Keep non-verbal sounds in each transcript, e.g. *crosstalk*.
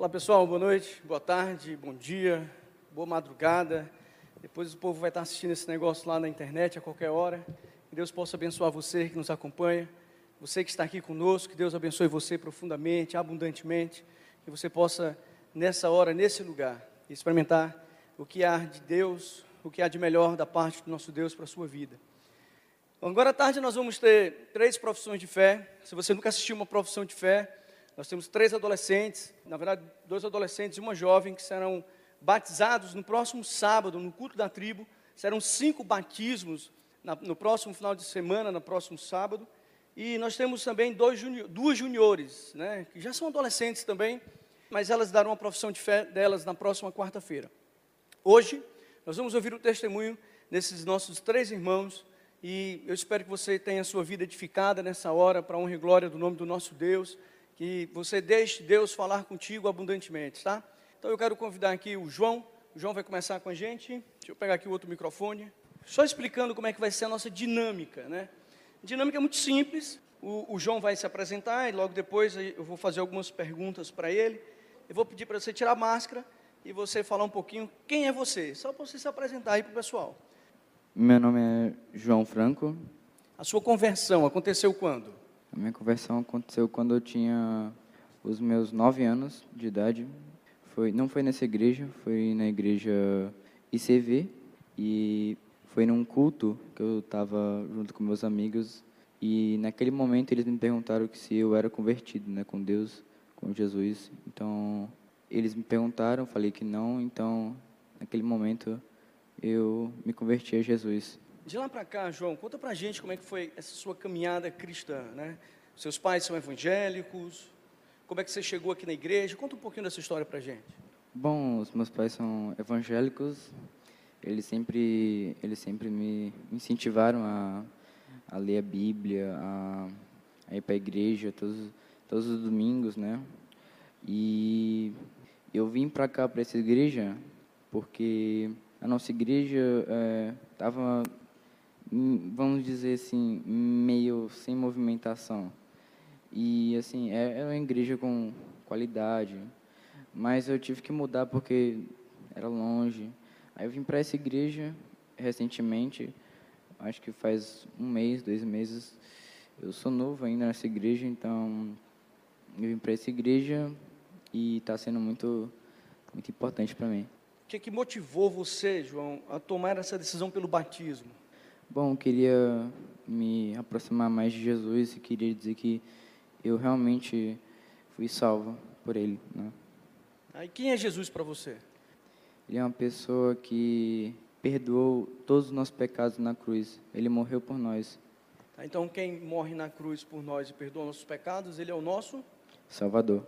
Olá pessoal, boa noite, boa tarde, bom dia, boa madrugada. Depois o povo vai estar assistindo esse negócio lá na internet a qualquer hora. Que Deus possa abençoar você que nos acompanha, você que está aqui conosco, que Deus abençoe você profundamente, abundantemente, que você possa nessa hora, nesse lugar, experimentar o que há de Deus, o que há de melhor da parte do nosso Deus para a sua vida. Agora à tarde nós vamos ter três profissões de fé. Se você nunca assistiu uma profissão de fé, nós temos três adolescentes, na verdade, dois adolescentes e uma jovem que serão batizados no próximo sábado, no culto da tribo. Serão cinco batismos na, no próximo final de semana, no próximo sábado. E nós temos também juni duas juniores, né, que já são adolescentes também, mas elas darão a profissão de fé delas na próxima quarta-feira. Hoje, nós vamos ouvir o testemunho desses nossos três irmãos e eu espero que você tenha a sua vida edificada nessa hora, para honra e glória do nome do nosso Deus. Que você deixe Deus falar contigo abundantemente, tá? Então eu quero convidar aqui o João. O João vai começar com a gente. Deixa eu pegar aqui o outro microfone. Só explicando como é que vai ser a nossa dinâmica, né? A dinâmica é muito simples. O, o João vai se apresentar e logo depois eu vou fazer algumas perguntas para ele. Eu vou pedir para você tirar a máscara e você falar um pouquinho quem é você, só para você se apresentar aí para o pessoal. Meu nome é João Franco. A sua conversão aconteceu quando? A minha conversão aconteceu quando eu tinha os meus nove anos de idade. Foi, não foi nessa igreja, foi na igreja ICV e foi num culto que eu estava junto com meus amigos e naquele momento eles me perguntaram se eu era convertido, né, com Deus, com Jesus. Então eles me perguntaram, falei que não. Então naquele momento eu me converti a Jesus. De lá para cá, João, conta para a gente como é que foi essa sua caminhada cristã, né? Seus pais são evangélicos, como é que você chegou aqui na igreja? Conta um pouquinho dessa história para a gente. Bom, os meus pais são evangélicos, eles sempre, eles sempre me incentivaram a, a ler a Bíblia, a, a ir para a igreja todos, todos os domingos, né? E eu vim para cá, para essa igreja, porque a nossa igreja estava, é, vamos dizer assim, meio sem movimentação. E, assim, é, era uma igreja com qualidade, mas eu tive que mudar porque era longe. Aí eu vim para essa igreja recentemente, acho que faz um mês, dois meses. Eu sou novo ainda nessa igreja, então eu vim para essa igreja e está sendo muito, muito importante para mim que, que motivou você, João, a tomar essa decisão pelo batismo? Bom, eu queria me aproximar mais de Jesus e queria dizer que eu realmente fui salvo por Ele. Né? E quem é Jesus para você? Ele é uma pessoa que perdoou todos os nossos pecados na cruz. Ele morreu por nós. Tá, então, quem morre na cruz por nós e perdoa nossos pecados, Ele é o nosso Salvador.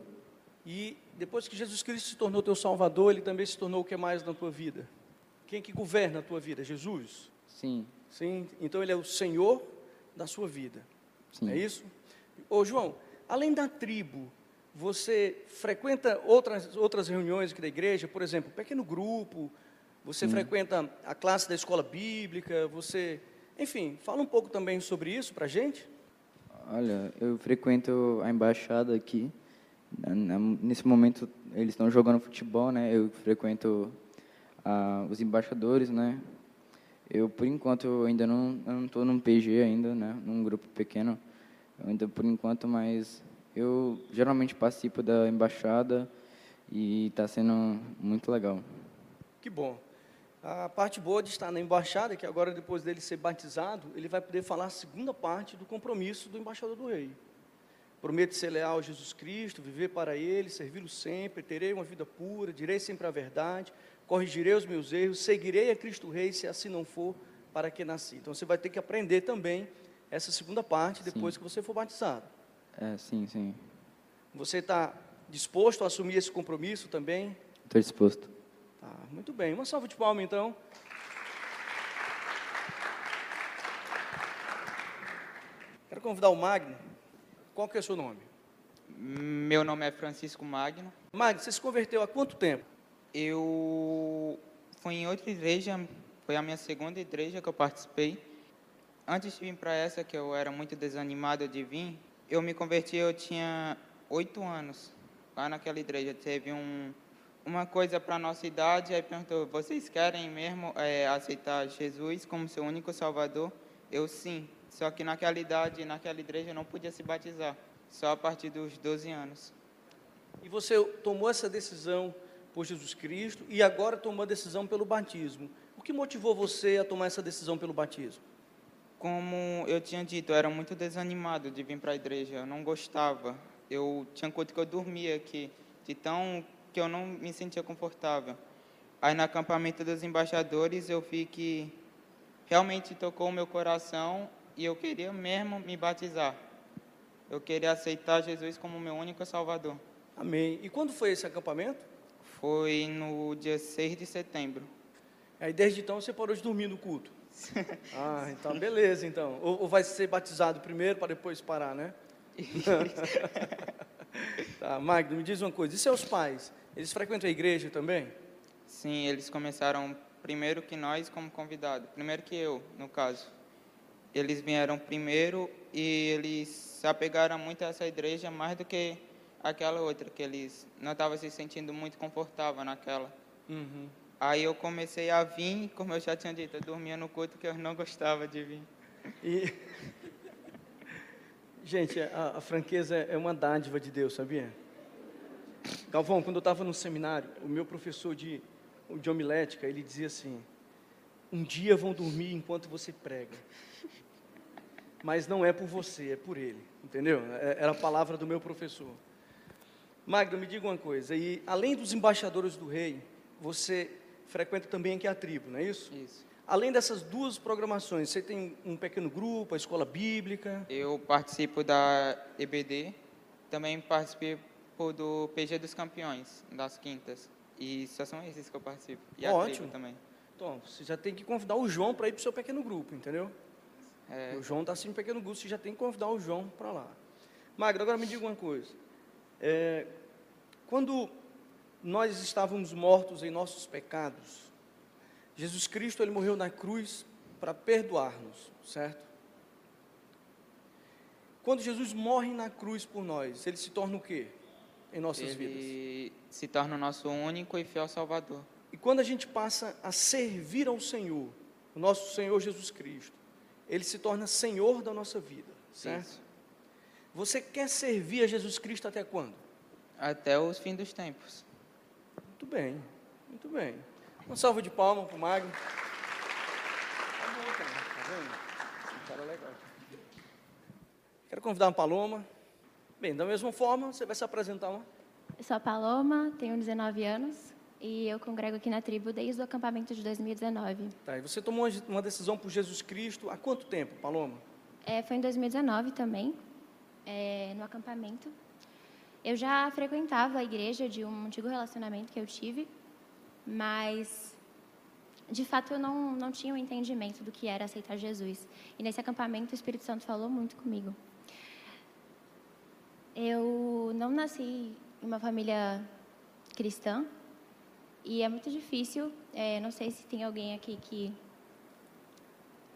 E depois que Jesus Cristo se tornou teu Salvador, Ele também se tornou o que mais na tua vida? Quem que governa a tua vida? Jesus? Sim. Sim. Então Ele é o Senhor da sua vida. Sim. É isso? Ô João, além da tribo, você frequenta outras, outras reuniões aqui da igreja? Por exemplo, pequeno grupo? Você frequenta a classe da escola bíblica? Você... Enfim, fala um pouco também sobre isso para a gente. Olha, eu frequento a embaixada aqui Nesse momento eles estão jogando futebol, né? Eu frequento ah, os embaixadores, né? Eu por enquanto ainda não estou num PG ainda, né? Num grupo pequeno, eu ainda por enquanto, mas eu geralmente participo da embaixada e está sendo muito legal. Que bom. A parte boa de estar na embaixada é que agora depois dele ser batizado, ele vai poder falar a segunda parte do compromisso do embaixador do rei. Prometo ser leal a Jesus Cristo, viver para Ele, servi-lo sempre, terei uma vida pura, direi sempre a verdade, corrigirei os meus erros, seguirei a Cristo Rei, se assim não for, para que nasci. Então você vai ter que aprender também essa segunda parte depois sim. que você for batizado. É, sim, sim. Você está disposto a assumir esse compromisso também? Estou disposto. Tá, muito bem. Uma salva de palmas então. Quero convidar o Magno qual que é o seu nome? Meu nome é Francisco Magno. Magno, você se converteu há quanto tempo? Eu fui em outra igreja, foi a minha segunda igreja que eu participei. Antes de vir para essa, que eu era muito desanimado de vir, eu me converti, eu tinha oito anos. lá naquela igreja teve um, uma coisa para a nossa idade, aí perguntou, vocês querem mesmo é, aceitar Jesus como seu único salvador? Eu sim, só que naquela idade, naquela igreja, eu não podia se batizar, só a partir dos 12 anos. E você tomou essa decisão por Jesus Cristo e agora tomou a decisão pelo batismo. O que motivou você a tomar essa decisão pelo batismo? Como eu tinha dito, eu era muito desanimado de vir para a igreja, eu não gostava. Eu tinha coisa que eu dormia aqui, de tão que eu não me sentia confortável. Aí no acampamento dos embaixadores eu vi que realmente tocou o meu coração e eu queria mesmo me batizar. Eu queria aceitar Jesus como meu único salvador. Amém. E quando foi esse acampamento? Foi no dia 6 de setembro. Aí desde então você parou de dormir no culto? *laughs* ah, então beleza então. Ou, ou vai ser batizado primeiro para depois parar, né? *laughs* tá, Magno, me diz uma coisa. E seus pais? Eles frequentam a igreja também? Sim, eles começaram primeiro que nós como convidado. Primeiro que eu, no caso. Eles vieram primeiro e eles se apegaram muito a essa igreja mais do que aquela outra, que eles não estavam se sentindo muito confortável naquela. Uhum. Aí eu comecei a vir, como eu já tinha dito, eu dormia no culto que eu não gostava de vir. E... Gente, a, a franqueza é uma dádiva de Deus, sabia? Galvão, quando eu estava no seminário, o meu professor de, de homilética, ele dizia assim, um dia vão dormir enquanto você prega. Mas não é por você, é por ele, entendeu? É, era a palavra do meu professor. Magda, me diga uma coisa, e além dos embaixadores do rei, você frequenta também aqui a tribo, não é isso? Isso. Além dessas duas programações, você tem um pequeno grupo, a escola bíblica? Eu participo da EBD, também participo do PG dos Campeões, das quintas. E só são esses que eu participo. E a Ótimo. tribo também. Então, você já tem que convidar o João para ir para o seu pequeno grupo, entendeu? É, O João está assim no pequeno grupo, você já tem que convidar o João para lá. Magda, agora me diga uma coisa. É, quando nós estávamos mortos em nossos pecados, Jesus Cristo ele morreu na cruz para perdoar-nos, certo? Quando Jesus morre na cruz por nós, ele se torna o quê em nossas vidas? ele se torna o nosso único e fiel Salvador. E quando a gente passa a servir ao Senhor, o nosso Senhor Jesus Cristo, ele se torna Senhor da nossa vida, certo? Isso. Você quer servir a Jesus Cristo até quando? Até os fins dos tempos. Muito bem, muito bem. Uma salva de palmas para o Magno. Tá bom, cara, tá vendo? Um cara legal. Quero convidar a Paloma. Bem, da mesma forma, você vai se apresentar uma. Eu sou a Paloma, tenho 19 anos e eu congrego aqui na tribo desde o acampamento de 2019. Tá, e você tomou uma- uma decisão por Jesus Cristo há quanto tempo, Paloma? É, foi em 2019 também, é, no acampamento. Eu já frequentava a igreja de um antigo relacionamento que eu tive, mas de fato eu não, não tinha o entendimento do que era aceitar Jesus. E nesse acampamento o Espírito Santo falou muito comigo. Eu não nasci em uma família cristã e é muito difícil. é, não sei se tem alguém aqui que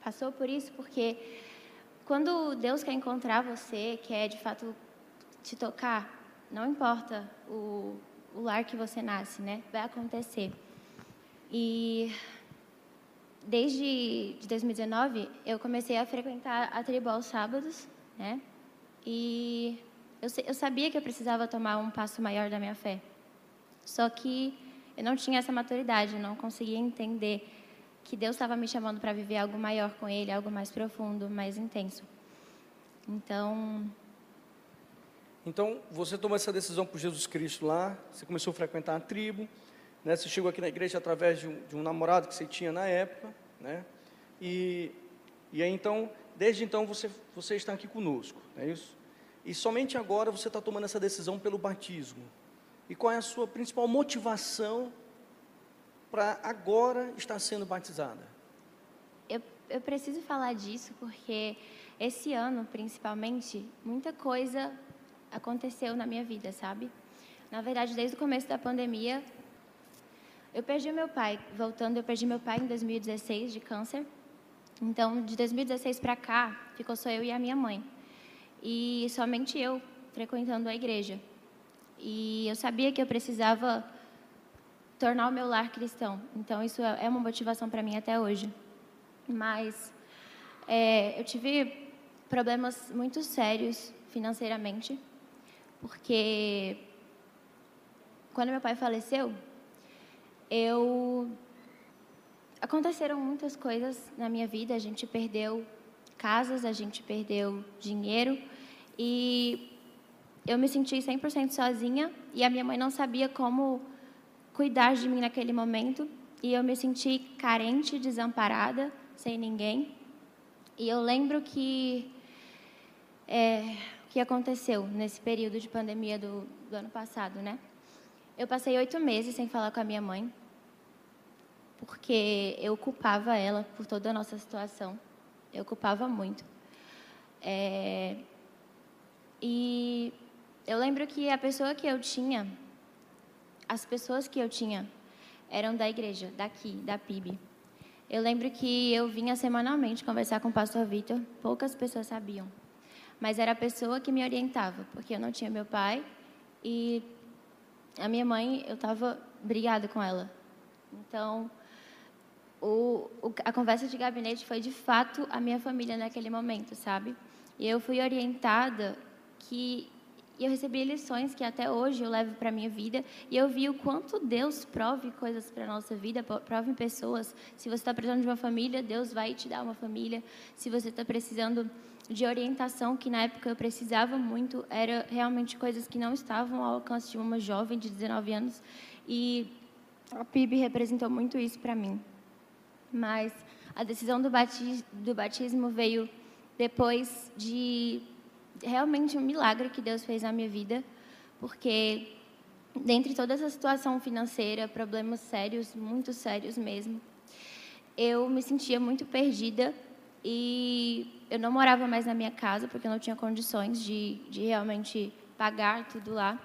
passou por isso, porque quando Deus quer encontrar você, quer de fato te tocar, não importa o, o lar que você nasce, né? Vai acontecer. E desde de 2019 eu comecei a frequentar a tribo aos sábados, né? E eu, eu sabia que eu precisava tomar um passo maior da minha fé. Só que eu não tinha essa maturidade, eu não conseguia entender que Deus estava me chamando para viver algo maior com Ele, algo mais profundo, mais intenso. Então, Então, você tomou essa decisão por Jesus Cristo lá, você começou a frequentar a tribo, né? Você chegou aqui na igreja através de um, de um namorado que você tinha na época, né? E, e aí, então, desde então, você, você está aqui conosco, não é isso? E somente agora você está tomando essa decisão pelo batismo. E qual é a sua principal motivação para agora estar sendo batizada? eu, eu preciso falar disso porque esse ano, principalmente, muita coisa aconteceu na minha vida, sabe? Na verdade, desde o começo da pandemia, eu perdi meu pai. Voltando, eu perdi meu pai em 2016 de câncer. Então, de 2016 para cá, ficou só eu e a minha mãe. E somente eu frequentando a igreja. E eu sabia que eu precisava tornar o meu lar cristão. Então, isso é, é uma motivação para mim até hoje. Mas é, eu tive problemas muito sérios financeiramente, porque quando meu pai faleceu, eu aconteceram muitas coisas na minha vida. A gente perdeu casas, a gente perdeu dinheiro e eu me senti 100% sozinha e a minha mãe não sabia como cuidar de mim naquele momento e eu me senti carente, desamparada, sem ninguém. E eu lembro que é, o que aconteceu nesse período de pandemia do, do ano passado, né? Eu passei oito meses sem falar com a minha mãe, porque eu culpava ela por toda a nossa situação. Eu culpava muito. É, e eu lembro que a pessoa que eu tinha, as pessoas que eu tinha, eram da igreja, daqui, da PIB. Eu lembro que eu vinha semanalmente conversar com o pastor Vitor, poucas pessoas sabiam. Mas era a pessoa que me orientava, porque eu não tinha meu pai e a minha mãe, eu estava brigada com ela. Então, o, o, a conversa de gabinete foi de fato a minha família naquele momento, sabe? E eu fui orientada que e eu recebi lições que até hoje eu levo para a minha vida. E eu vi o quanto Deus prove coisas para a nossa vida, prove pessoas. Se você está precisando de uma família, Deus vai te dar uma família. Se você está precisando de orientação, que na época eu precisava muito, era realmente coisas que não estavam ao alcance de uma jovem de 19 anos. E a PIB representou muito isso para mim. Mas a decisão do batismo, do batismo veio depois de realmente um milagre que Deus fez na minha vida, porque dentre toda essa situação financeira, problemas sérios, muito sérios mesmo, eu me sentia muito perdida e eu não morava mais na minha casa porque eu não tinha condições de, de realmente pagar tudo lá.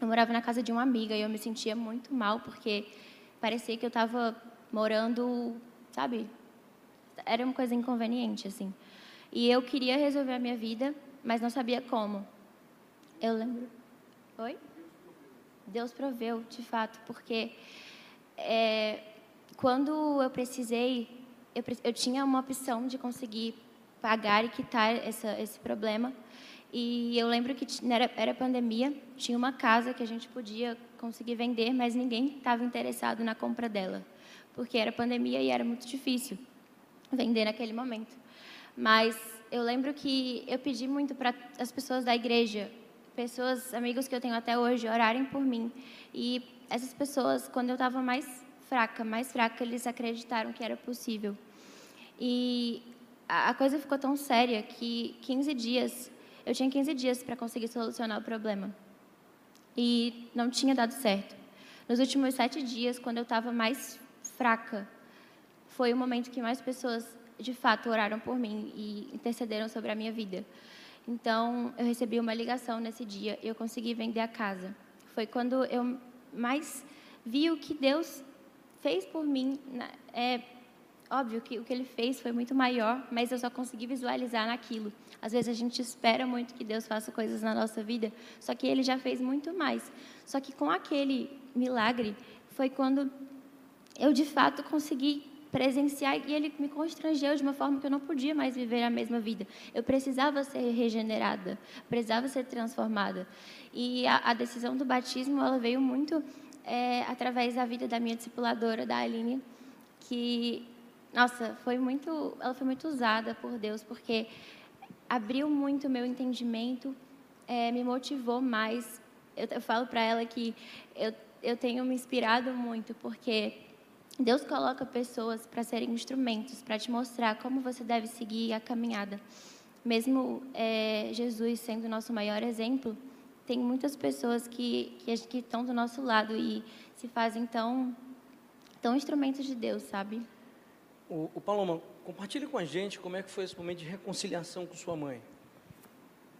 Eu morava na casa de uma amiga e eu me sentia muito mal porque parecia que eu estava morando, sabe? Era uma coisa inconveniente assim. E eu queria resolver a minha vida mas não sabia como. Eu lembro. Oi? Deus proveu, de fato, porque é, quando eu precisei, eu, eu, tinha uma opção de conseguir pagar e quitar essa, esse problema. E eu lembro que era, era pandemia, tinha uma casa que a gente podia conseguir vender, mas ninguém estava interessado na compra dela, porque era pandemia e era muito difícil vender naquele momento. Mas eu lembro que eu pedi muito para as pessoas da igreja, pessoas, amigos que eu tenho até hoje, orarem por mim. E essas pessoas, quando eu estava mais fraca, mais fraca, eles acreditaram que era possível. E a coisa ficou tão séria que 15 dias, eu tinha 15 dias para conseguir solucionar o problema. E não tinha dado certo. Nos últimos sete dias, quando eu estava mais fraca, foi o momento que mais pessoas de fato oraram por mim e intercederam sobre a minha vida. Então, eu recebi uma ligação nesse dia e eu consegui vender a casa. Foi quando eu mais vi o que Deus fez por mim. É óbvio que o que Ele fez foi muito maior, mas eu só consegui visualizar naquilo. Às vezes a gente espera muito que Deus faça coisas na nossa vida, só que Ele já fez muito mais. Só que com aquele milagre foi quando eu de fato consegui presenciar e ele me constrangeu de uma forma que eu não podia mais viver a mesma vida. Eu precisava ser regenerada, precisava ser transformada. E a, a decisão do batismo ela veio muito é, através da vida da minha discipuladora, da Aline, que nossa, foi muito, ela foi muito usada por Deus porque abriu muito o meu entendimento, é, me motivou mais. Eu, eu falo para ela que eu, eu tenho me inspirado muito porque Deus coloca pessoas para serem instrumentos, para te mostrar como você deve seguir a caminhada. Mesmo é, Jesus sendo o nosso maior exemplo, tem muitas pessoas que, que, que estão do nosso lado e se fazem tão, tão instrumentos de Deus, sabe? O, o Paloma, compartilhe com a gente como é que foi esse momento de reconciliação com sua mãe.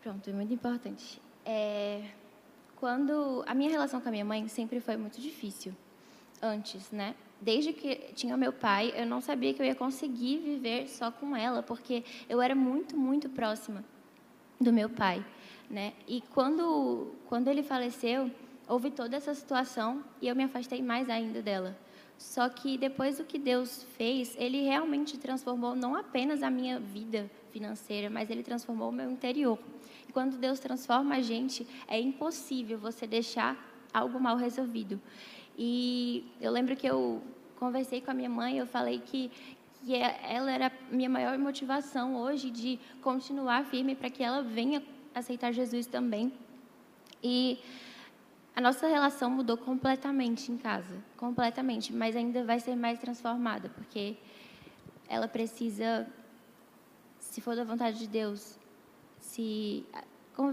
Pronto, é muito importante. É, quando a minha relação com a minha mãe sempre foi muito difícil antes, né? Desde que tinha meu pai, eu não sabia que eu ia conseguir viver só com ela, porque eu era muito, muito próxima do meu pai. né? E quando quando ele faleceu, houve toda essa situação e eu me afastei mais ainda dela. Só que depois do que Deus fez, Ele realmente transformou não apenas a minha vida financeira, mas Ele transformou o meu interior. E quando Deus transforma a gente, é impossível você deixar algo mal resolvido. E eu lembro que eu conversei com a minha mãe, eu falei que, que é, ela era a minha maior motivação hoje de continuar firme para que ela venha aceitar Jesus também. E a nossa relação mudou completamente em casa, completamente, mas ainda vai ser mais transformada, porque ela precisa, se for da vontade de Deus, se,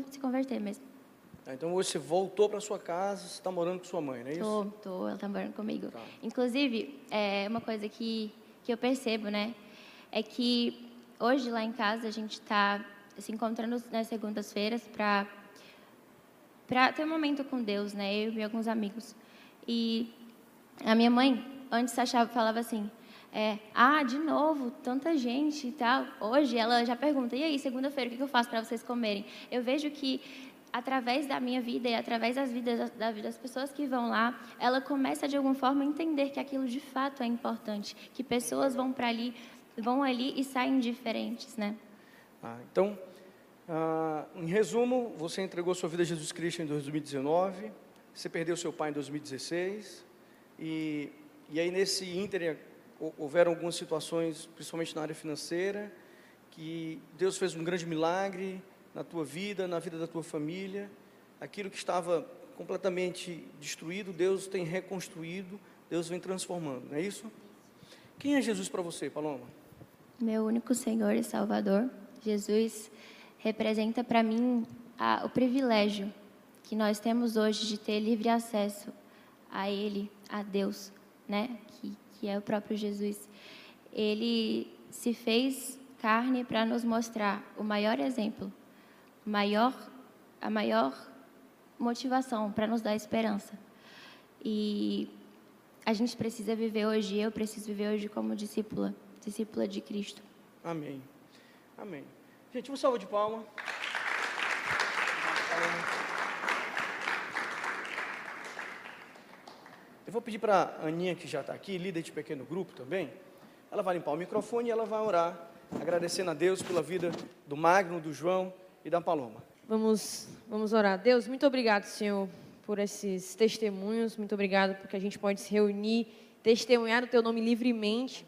se converter mesmo. Ah, então você voltou para sua casa, você está morando com sua mãe, não é isso? Tô, tô, ela está morando comigo. Tá. Inclusive, é uma coisa que, que eu percebo, né, é que hoje lá em casa a gente está se encontrando nas segundas-feiras para para ter um momento com Deus, né? Eu e alguns amigos. E a minha mãe antes achava, falava assim, é, ah, de novo, tanta gente e tal. Hoje ela já pergunta, e aí, segunda-feira, o que eu faço para vocês comerem? Eu vejo que através da minha vida e através das vidas da vida das pessoas que vão lá, ela começa de alguma forma a entender que aquilo de fato é importante, que pessoas vão para ali, vão ali e saem diferentes, né? Ah, então, ah, em resumo, você entregou sua vida a Jesus Cristo em 2019, você perdeu seu pai em 2016, e, e aí nesse ínter houveram algumas situações, principalmente na área financeira, que Deus fez um grande milagre na tua vida, na vida da tua família, aquilo que estava completamente destruído, Deus tem reconstruído, Deus vem transformando, não é isso? Quem é Jesus para você, Paloma? Meu único Senhor e Salvador, Jesus representa para mim a, o privilégio que nós temos hoje de ter livre acesso a Ele, a Deus, né? Que, que é o próprio Jesus. Ele se fez carne para nos mostrar o maior exemplo, maior, a maior motivação para nos dar esperança. E a gente precisa viver hoje, eu preciso viver hoje como discípula, discípula de Cristo. Amém. Amém. Gente, um salve de palma. Eu vou pedir para a Aninha, que já está aqui, líder de pequeno grupo também, ela vai limpar o microfone e ela vai orar, agradecendo a Deus pela vida do Magno, do João e da Paloma. Vamos, vamos orar. Deus, muito obrigado, Senhor, por esses testemunhos. Muito obrigado porque a gente pode se reunir, testemunhar o Teu nome livremente.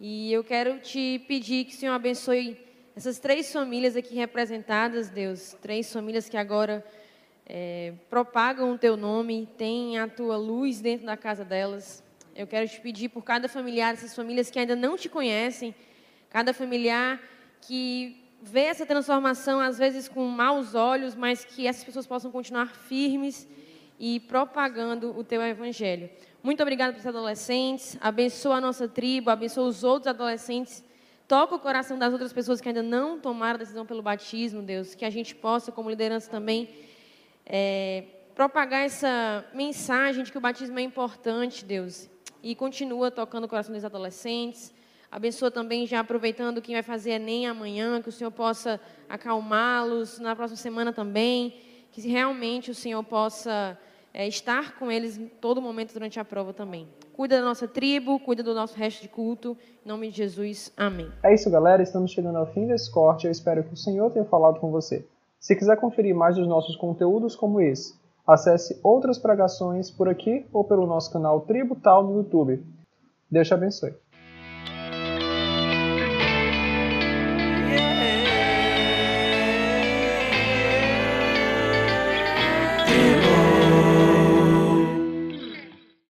E eu quero te pedir que o Senhor abençoe essas três famílias aqui representadas, Deus, três famílias que agora é, propagam o teu nome, têm a tua luz dentro da casa delas. Eu quero te pedir por cada familiar, essas famílias que ainda não te conhecem, cada familiar que vê essa transformação, às vezes com maus olhos, mas que essas pessoas possam continuar firmes e propagando o teu evangelho. Muito obrigada por esses adolescentes, abençoa a nossa tribo, abençoa os outros adolescentes Toca o coração das outras pessoas que ainda não tomaram a decisão pelo batismo, Deus. Que a gente possa, como liderança também, é, propagar essa mensagem de que o batismo é importante, Deus. E continua tocando o coração dos adolescentes. Abençoa também, já aproveitando quem vai fazer Enem amanhã, que o Senhor possa acalmá-los na próxima semana também. Que realmente o Senhor possa é, estar com eles em todo momento durante a prova também. Cuida da nossa tribo, cuida do nosso resto de culto. Em nome de Jesus, amém. É isso, galera. Estamos chegando ao fim desse corte. Eu espero que o Senhor tenha falado com você. Se quiser conferir mais dos nossos conteúdos como esse, acesse outras pregações por aqui ou pelo nosso canal Tributal no YouTube. Deus te abençoe.